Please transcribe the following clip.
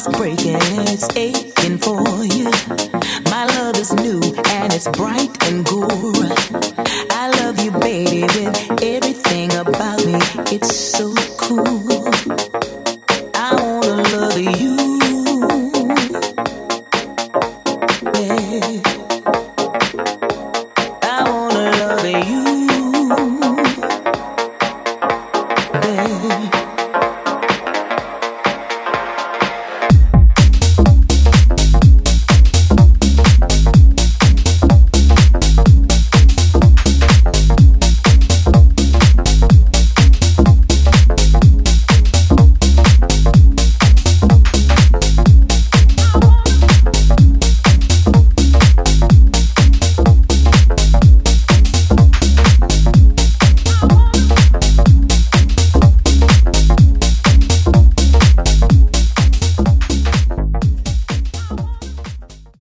is breaking, it's aching for you. My love is new and it's bright and cool. I love you, baby, with everything about me. It's so cool. I wanna love you. Yeah. I wanna love you. Yeah.